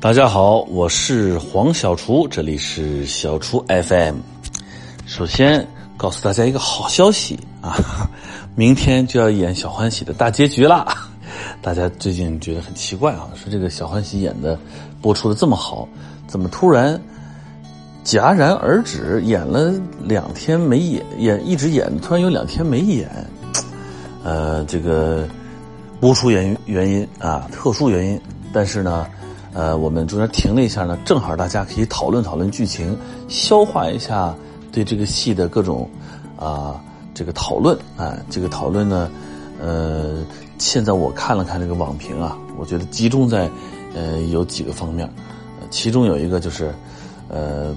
大家好，我是黄小厨，这里是小厨 FM。首先告诉大家一个好消息啊，明天就要演《小欢喜》的大结局啦。大家最近觉得很奇怪啊，说这个《小欢喜》演的播出的这么好，怎么突然戛然而止？演了两天没演，演一直演，突然有两天没演。呃，这个播出原因原因啊，特殊原因，但是呢。呃，我们中间停了一下呢，正好大家可以讨论讨论剧情，消化一下对这个戏的各种啊这个讨论啊，这个讨论呢，呃，现在我看了看这个网评啊，我觉得集中在呃有几个方面，其中有一个就是呃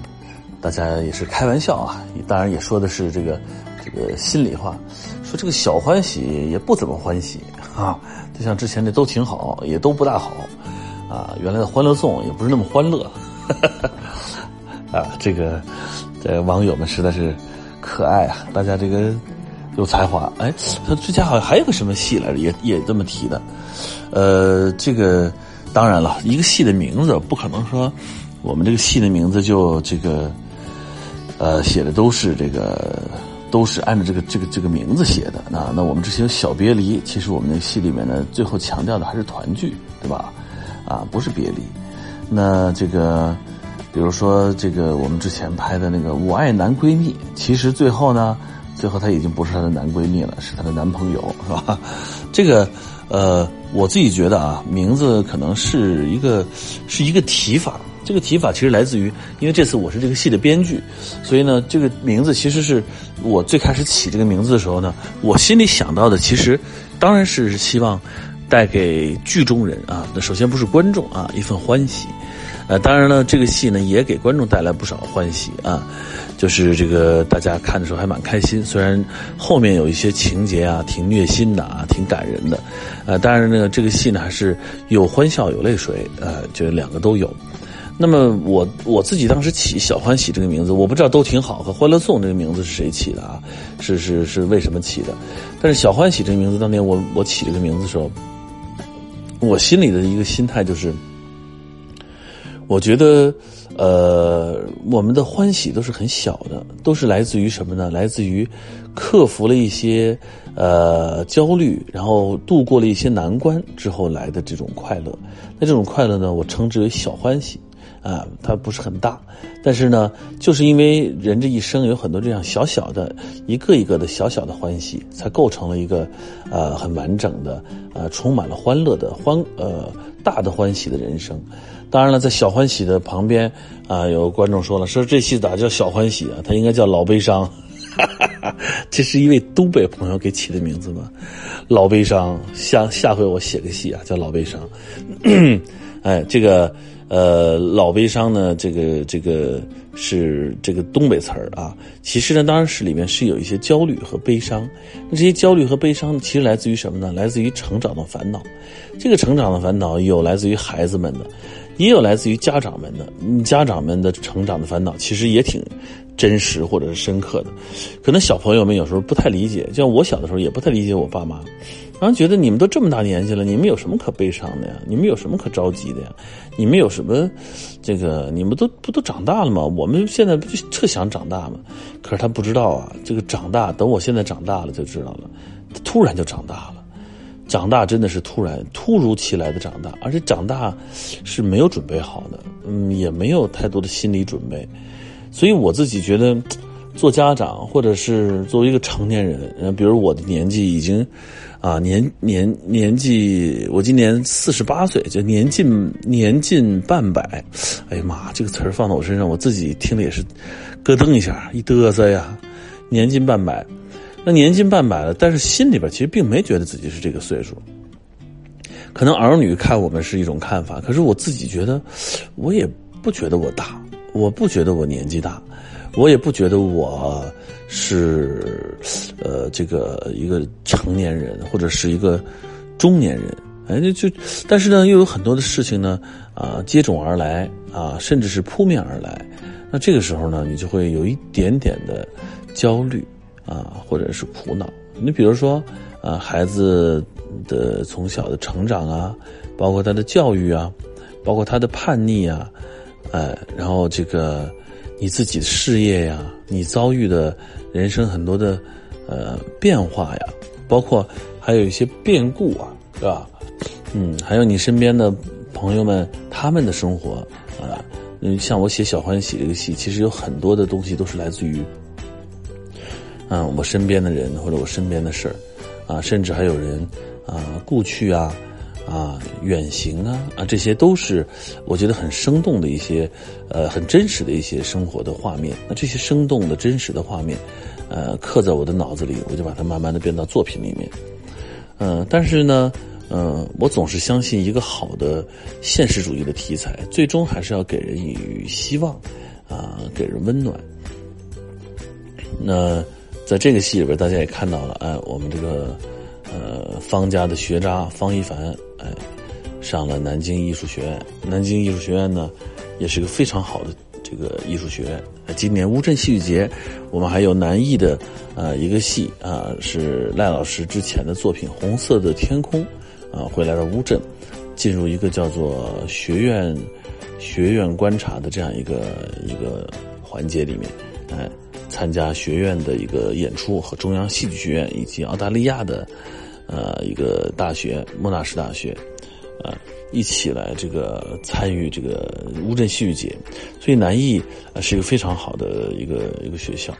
大家也是开玩笑啊，当然也说的是这个这个心里话，说这个小欢喜也不怎么欢喜啊，就像之前的都挺好，也都不大好。啊，原来的《欢乐颂》也不是那么欢乐，啊，这个这网友们实在是可爱啊！大家这个有才华，哎，他之前好像还有个什么戏来着，也也这么提的。呃，这个当然了，一个戏的名字不可能说我们这个戏的名字就这个呃写的都是这个都是按照这个这个这个名字写的。那那我们之前小别离，其实我们那个戏里面呢，最后强调的还是团聚，对吧？啊，不是别离，那这个，比如说这个我们之前拍的那个《我爱男闺蜜》，其实最后呢，最后她已经不是她的男闺蜜了，是她的男朋友，是吧？这个，呃，我自己觉得啊，名字可能是一个是一个提法，这个提法其实来自于，因为这次我是这个戏的编剧，所以呢，这个名字其实是我最开始起这个名字的时候呢，我心里想到的，其实当然是希望。带给剧中人啊，那首先不是观众啊，一份欢喜，呃，当然了，这个戏呢也给观众带来不少欢喜啊，就是这个大家看的时候还蛮开心，虽然后面有一些情节啊挺虐心的啊，挺感人的，呃，当然呢，这个戏呢还是有欢笑有泪水，呃，就两个都有。那么我我自己当时起小欢喜这个名字，我不知道都挺好和欢乐颂这个名字是谁起的啊？是是是为什么起的？但是小欢喜这个名字当年我我起这个名字的时候。我心里的一个心态就是，我觉得，呃，我们的欢喜都是很小的，都是来自于什么呢？来自于克服了一些呃焦虑，然后度过了一些难关之后来的这种快乐。那这种快乐呢，我称之为小欢喜。啊，它不是很大，但是呢，就是因为人这一生有很多这样小小的、一个一个的小小的欢喜，才构成了一个，呃，很完整的、呃，充满了欢乐的欢呃大的欢喜的人生。当然了，在小欢喜的旁边啊，有观众说了，说这戏咋叫小欢喜啊？它应该叫老悲伤。这是一位东北朋友给起的名字吗？老悲伤，下下回我写个戏啊，叫老悲伤。哎，这个。呃，老悲伤呢，这个这个是这个东北词儿啊。其实呢，当然是里面是有一些焦虑和悲伤。那这些焦虑和悲伤，其实来自于什么呢？来自于成长的烦恼。这个成长的烦恼有来自于孩子们的，也有来自于家长们的。家长们的成长的烦恼其实也挺真实或者是深刻的。可能小朋友们有时候不太理解，像我小的时候也不太理解我爸妈。然后觉得你们都这么大年纪了，你们有什么可悲伤的呀？你们有什么可着急的呀？你们有什么，这个你们都不都长大了吗？我们现在不就特想长大吗？可是他不知道啊，这个长大，等我现在长大了就知道了，他突然就长大了，长大真的是突然、突如其来的长大，而且长大是没有准备好的，嗯，也没有太多的心理准备，所以我自己觉得，做家长或者是作为一个成年人，比如我的年纪已经。啊，年年年纪，我今年四十八岁，就年近年近半百。哎呀妈，这个词儿放到我身上，我自己听的也是咯噔一下，一嘚瑟呀。年近半百，那年近半百了，但是心里边其实并没觉得自己是这个岁数。可能儿女看我们是一种看法，可是我自己觉得，我也不觉得我大，我不觉得我年纪大。我也不觉得我是，呃，这个一个成年人或者是一个中年人，哎，就就，但是呢，又有很多的事情呢，啊，接踵而来啊，甚至是扑面而来，那这个时候呢，你就会有一点点的焦虑啊，或者是苦恼。你比如说，啊，孩子的从小的成长啊，包括他的教育啊。包括他的叛逆啊，呃，然后这个你自己的事业呀，你遭遇的人生很多的呃变化呀，包括还有一些变故啊，是吧？嗯，还有你身边的朋友们他们的生活啊，嗯，像我写《小欢喜》这个戏，其实有很多的东西都是来自于，嗯，我身边的人或者我身边的事儿，啊，甚至还有人啊故去啊，啊远行啊，啊，这些都是我觉得很生动的一些，呃，很真实的一些生活的画面。那这些生动的真实的画面，呃，刻在我的脑子里，我就把它慢慢的变到作品里面。嗯，但是呢。嗯，我总是相信一个好的现实主义的题材，最终还是要给人以希望，啊，给人温暖。那在这个戏里边，大家也看到了，哎，我们这个呃方家的学渣方一凡，哎，上了南京艺术学院。南京艺术学院呢，也是一个非常好的这个艺术学院。今年乌镇戏剧节，我们还有南艺的啊一个戏啊，是赖老师之前的作品《红色的天空》。啊，会来到乌镇，进入一个叫做学院学院观察的这样一个一个环节里面，哎，参加学院的一个演出和中央戏剧学院以及澳大利亚的呃一个大学莫纳什大学，呃，一起来这个参与这个乌镇戏剧节，所以南艺是一个非常好的一个一个学校。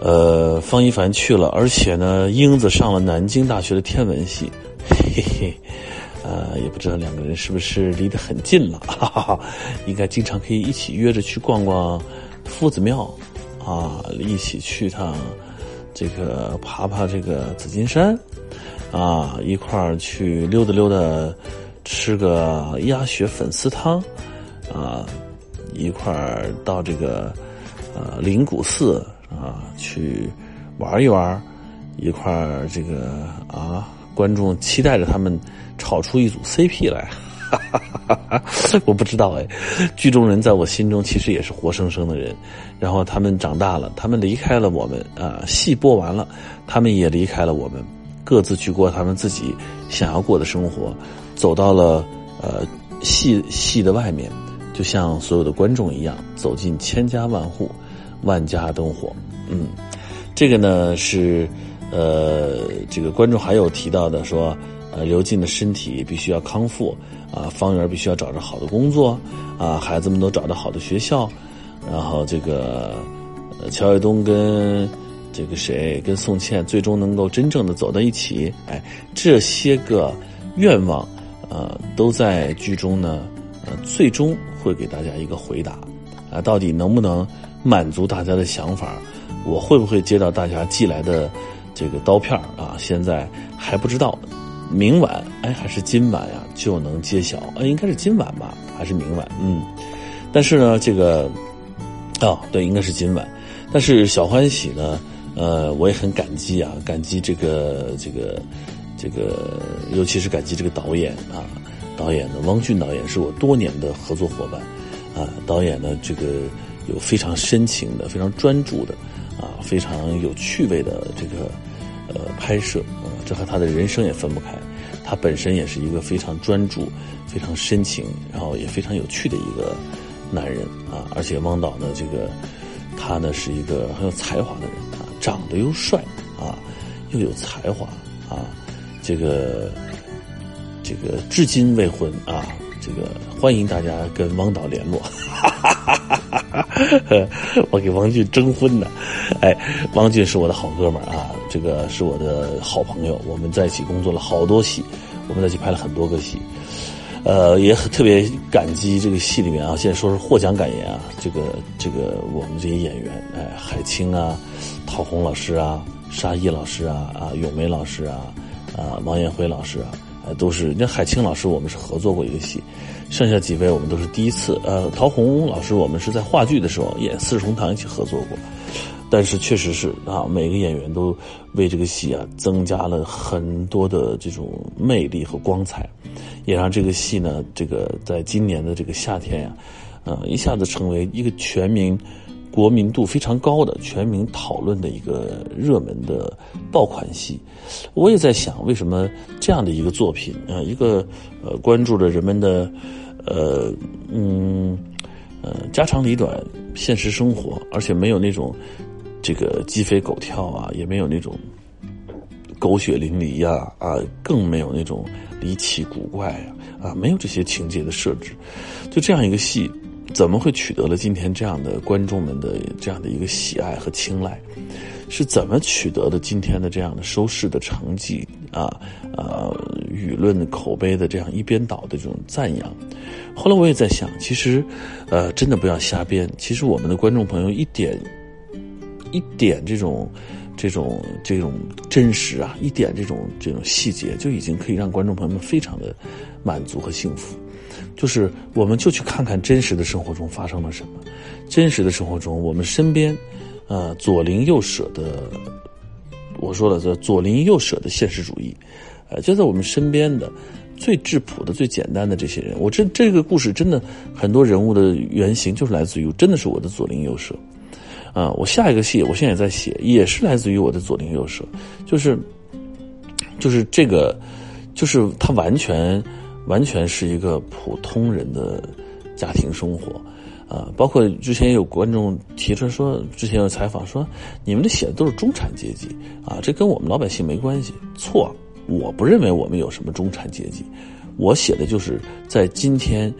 呃，方一凡去了，而且呢，英子上了南京大学的天文系。嘿嘿，呃，也不知道两个人是不是离得很近了，哈哈，应该经常可以一起约着去逛逛夫子庙，啊，一起去趟这个爬爬这个紫金山，啊，一块儿去溜达溜达，吃个鸭血粉丝汤，啊，一块儿到这个呃灵谷寺啊去玩一玩，一块儿这个啊。观众期待着他们炒出一组 CP 来，哈 我不知道哎。剧中人在我心中其实也是活生生的人，然后他们长大了，他们离开了我们啊，戏播完了，他们也离开了我们，各自去过他们自己想要过的生活，走到了呃戏戏的外面，就像所有的观众一样，走进千家万户，万家灯火。嗯，这个呢是。呃，这个观众还有提到的说，呃，刘进的身体必须要康复，啊，方圆必须要找着好的工作，啊，孩子们都找到好的学校，然后这个，呃，乔卫东跟这个谁跟宋茜最终能够真正的走到一起，哎，这些个愿望，呃，都在剧中呢，呃，最终会给大家一个回答，啊，到底能不能满足大家的想法？我会不会接到大家寄来的？这个刀片啊，现在还不知道，明晚哎还是今晚呀就能揭晓？哎，应该是今晚吧，还是明晚？嗯，但是呢，这个哦，对，应该是今晚。但是小欢喜呢，呃，我也很感激啊，感激这个这个这个，尤其是感激这个导演啊，导演呢，汪俊导演是我多年的合作伙伴啊，导演呢，这个有非常深情的、非常专注的啊，非常有趣味的这个。呃，拍摄，这和他的人生也分不开。他本身也是一个非常专注、非常深情，然后也非常有趣的一个男人啊。而且汪导呢，这个他呢是一个很有才华的人啊，长得又帅啊，又有才华啊。这个这个至今未婚啊，这个欢迎大家跟汪导联络。哈 哈哈 哈我给王俊征婚呢，哎，王俊是我的好哥们儿啊，这个是我的好朋友，我们在一起工作了好多戏，我们在一起拍了很多个戏，呃，也很特别感激这个戏里面啊，现在说是获奖感言啊，这个这个我们这些演员，哎，海清啊，陶虹老师啊，沙溢老师啊，啊，咏梅老师啊，啊，王艳辉老师啊，都是那海清老师，我们是合作过一个戏。剩下几位我们都是第一次，呃，陶虹老师我们是在话剧的时候演《四世同堂》一起合作过，但是确实是啊，每个演员都为这个戏啊增加了很多的这种魅力和光彩，也让这个戏呢，这个在今年的这个夏天呀，呃，一下子成为一个全民。国民度非常高的、全民讨论的一个热门的爆款戏，我也在想，为什么这样的一个作品啊，一个呃关注着人们的呃嗯呃家长里短、现实生活，而且没有那种这个鸡飞狗跳啊，也没有那种狗血淋漓呀啊，更没有那种离奇古怪呀啊，没有这些情节的设置，就这样一个戏。怎么会取得了今天这样的观众们的这样的一个喜爱和青睐？是怎么取得的今天的这样的收视的成绩啊？呃，舆论口碑的这样一边倒的这种赞扬。后来我也在想，其实，呃，真的不要瞎编。其实我们的观众朋友一点一点这种这种这种真实啊，一点这种这种细节，就已经可以让观众朋友们非常的满足和幸福。就是，我们就去看看真实的生活中发生了什么。真实的生活中，我们身边，呃，左邻右舍的，我说了，这左邻右舍的现实主义，呃，就在我们身边的最质朴的、最简单的这些人。我这这个故事真的很多人物的原型就是来自于，真的是我的左邻右舍。啊，我下一个戏，我现在也在写，也是来自于我的左邻右舍，就是，就是这个，就是他完全。完全是一个普通人的家庭生活，啊，包括之前有观众提出说，之前有采访说，你们这写的都是中产阶级，啊，这跟我们老百姓没关系。错，我不认为我们有什么中产阶级，我写的就是在今天，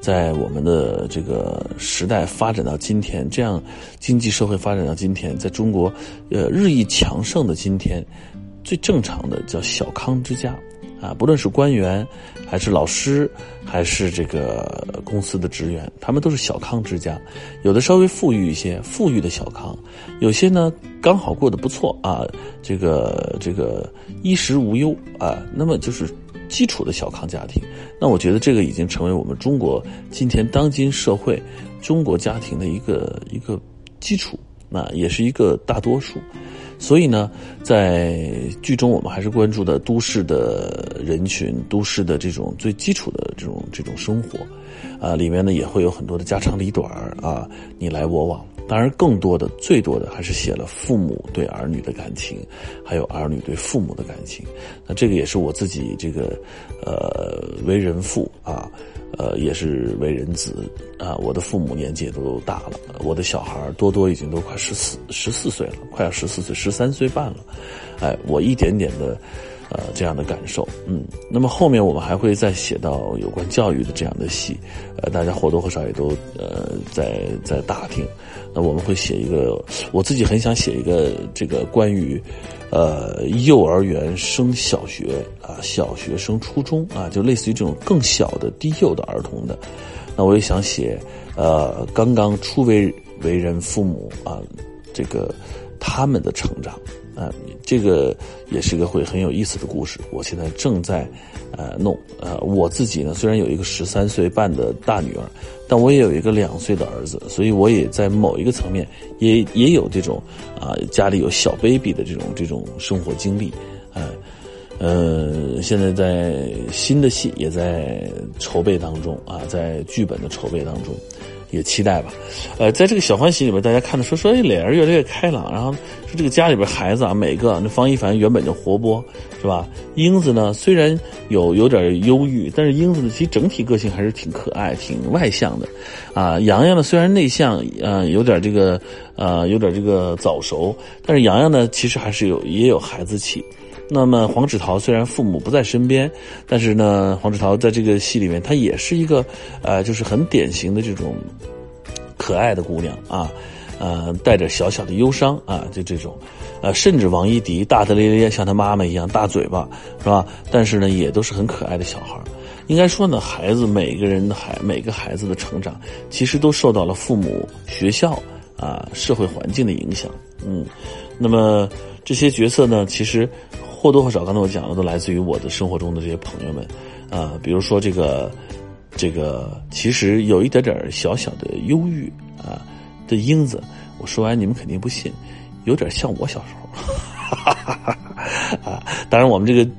在我们的这个时代发展到今天，这样经济社会发展到今天，在中国，呃，日益强盛的今天，最正常的叫小康之家。啊，不论是官员，还是老师，还是这个公司的职员，他们都是小康之家，有的稍微富裕一些，富裕的小康；有些呢刚好过得不错啊，这个这个衣食无忧啊，那么就是基础的小康家庭。那我觉得这个已经成为我们中国今天当今社会中国家庭的一个一个基础，那也是一个大多数。所以呢，在剧中我们还是关注的都市的人群、都市的这种最基础的这种这种生活，啊，里面呢也会有很多的家长里短啊，你来我往。当然，更多的、最多的还是写了父母对儿女的感情，还有儿女对父母的感情。那这个也是我自己这个，呃，为人父啊。呃，也是为人子啊！我的父母年纪也都大了，我的小孩多多已经都快十四十四岁了，快要十四岁，十三岁半了。哎，我一点点的，呃，这样的感受，嗯。那么后面我们还会再写到有关教育的这样的戏，呃，大家或多或少也都呃在在打听。那我们会写一个，我自己很想写一个这个关于。呃，幼儿园升小学啊，小学升初中啊，就类似于这种更小的低幼的儿童的，那我也想写，呃，刚刚初为为人父母啊，这个他们的成长啊，这个也是一个会很有意思的故事。我现在正在呃弄，呃，我自己呢虽然有一个十三岁半的大女儿。但我也有一个两岁的儿子，所以我也在某一个层面也也有这种啊家里有小 baby 的这种这种生活经历，啊呃，现在在新的戏也在筹备当中啊，在剧本的筹备当中。也期待吧，呃，在这个小欢喜里边，大家看的说说，哎，脸儿越来越开朗，然后说这个家里边孩子啊，每个那方一凡原本就活泼，是吧？英子呢，虽然有有点忧郁，但是英子呢，其实整体个性还是挺可爱、挺外向的，啊，洋洋呢，虽然内向，呃，有点这个，呃，有点这个早熟，但是洋洋呢，其实还是有也有孩子气。那么黄芷桃虽然父母不在身边，但是呢，黄芷桃在这个戏里面，她也是一个，呃，就是很典型的这种可爱的姑娘啊，呃，带着小小的忧伤啊，就这种，呃，甚至王一迪大大咧咧，像他妈妈一样大嘴巴，是吧？但是呢，也都是很可爱的小孩应该说呢，孩子每个人的孩，每个孩子的成长，其实都受到了父母、学校啊、社会环境的影响。嗯，那么这些角色呢，其实。或多或少，刚才我讲的都来自于我的生活中的这些朋友们，啊，比如说这个，这个其实有一点点小小的忧郁啊的英子，我说完你们肯定不信，有点像我小时候，哈哈哈哈啊，当然我们这个，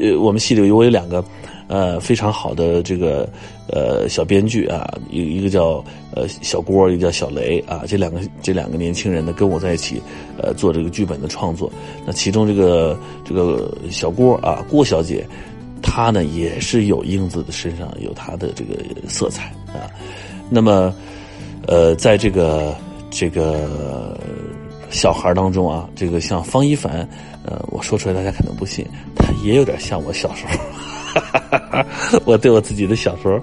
呃，我们戏里我有两个。呃，非常好的这个呃小编剧啊，一一个叫呃小郭，一个叫小雷啊，这两个这两个年轻人呢跟我在一起，呃做这个剧本的创作。那其中这个这个小郭啊，郭小姐，她呢也是有英子的身上有她的这个色彩啊。那么，呃，在这个这个小孩当中啊，这个像方一凡，呃，我说出来大家可能不信，他也有点像我小时候。哈 哈我对我自己的小时候，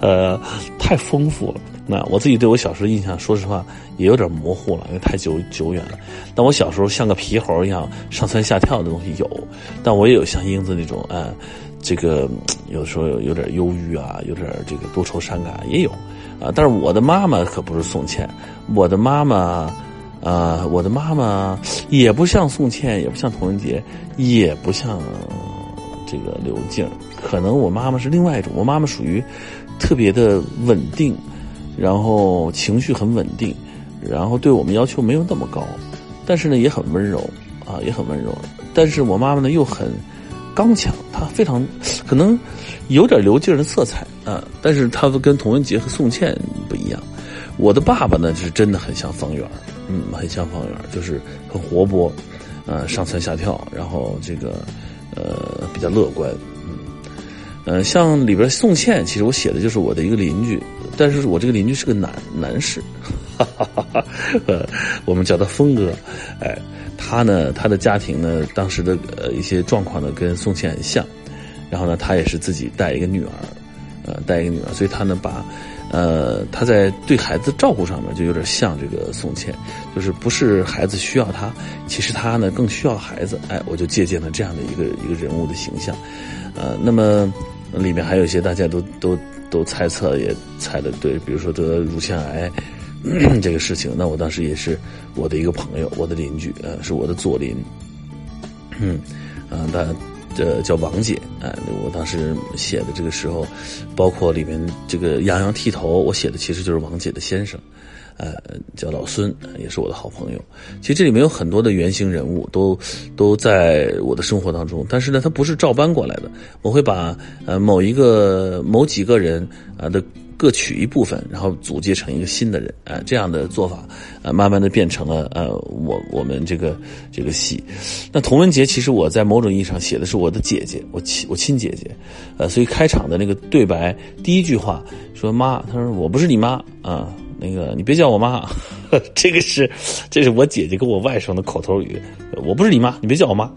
呃，太丰富了。那我自己对我小时候印象，说实话也有点模糊了，因为太久久远了。但我小时候像个皮猴一样上蹿下跳的东西有，但我也有像英子那种，呃，这个有时候有点忧郁啊，有点这个多愁善感也有啊。但是我的妈妈可不是宋茜，我的妈妈，啊，我的妈妈也不像宋茜，也不像童文洁，也不像这个刘静。可能我妈妈是另外一种，我妈妈属于特别的稳定。然后情绪很稳定，然后对我们要求没有那么高，但是呢也很温柔啊，也很温柔。但是我妈妈呢又很刚强，她非常可能有点刘静的色彩啊，但是她跟童文洁和宋茜不一样。我的爸爸呢是真的很像方圆，嗯，很像方圆，就是很活泼，呃，上蹿下跳，然后这个呃比较乐观，呃，像里边宋茜，其实我写的就是我的一个邻居。但是我这个邻居是个男男士，哈哈哈哈呃，我们叫他峰哥，哎，他呢，他的家庭呢，当时的呃一些状况呢，跟宋茜很像，然后呢，他也是自己带一个女儿，呃，带一个女儿，所以他呢，把，呃，他在对孩子照顾上面就有点像这个宋茜，就是不是孩子需要他，其实他呢更需要孩子，哎，我就借鉴了这样的一个一个人物的形象，呃，那么里面还有一些大家都都。都猜测也猜的对，比如说得乳腺癌 这个事情，那我当时也是我的一个朋友，我的邻居，呃，是我的左邻，嗯，啊，他这叫王姐，啊，我当时写的这个时候，包括里面这个洋洋剃头，我写的其实就是王姐的先生。呃，叫老孙，也是我的好朋友。其实这里面有很多的原型人物，都都在我的生活当中。但是呢，他不是照搬过来的。我会把呃某一个某几个人啊的各取一部分，然后组接成一个新的人啊，这样的做法啊，慢慢的变成了呃我我们这个这个戏。那童文杰其实我在某种意义上写的是我的姐姐，我亲我亲姐姐，呃，所以开场的那个对白第一句话说妈，他说我不是你妈啊。那个，你别叫我妈，这个是，这是我姐姐跟我外甥的口头语。我不是你妈，你别叫我妈。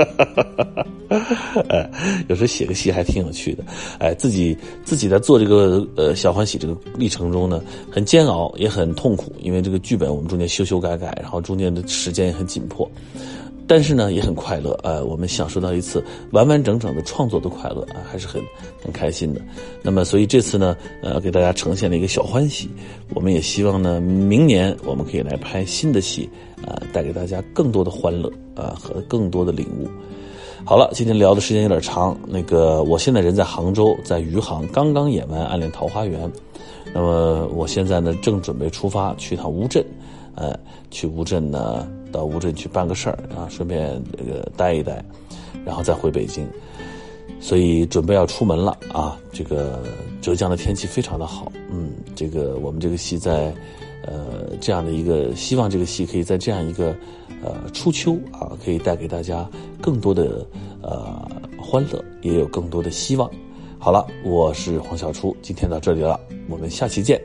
哎，有时候写个戏还挺有趣的。哎，自己自己在做这个呃小欢喜这个历程中呢，很煎熬，也很痛苦，因为这个剧本我们中间修修改改，然后中间的时间也很紧迫。但是呢，也很快乐，呃，我们享受到一次完完整整的创作的快乐啊，还是很很开心的。那么，所以这次呢，呃，给大家呈现了一个小欢喜。我们也希望呢，明年我们可以来拍新的戏，啊，带给大家更多的欢乐啊和更多的领悟。好了，今天聊的时间有点长，那个我现在人在杭州，在余杭，刚刚演完《暗恋桃花源》，那么我现在呢，正准备出发去趟乌镇。呃，去乌镇呢，到乌镇去办个事儿啊，顺便这个待一待，然后再回北京，所以准备要出门了啊。这个浙江的天气非常的好，嗯，这个我们这个戏在呃这样的一个，希望这个戏可以在这样一个呃初秋啊，可以带给大家更多的呃欢乐，也有更多的希望。好了，我是黄小初，今天到这里了，我们下期见。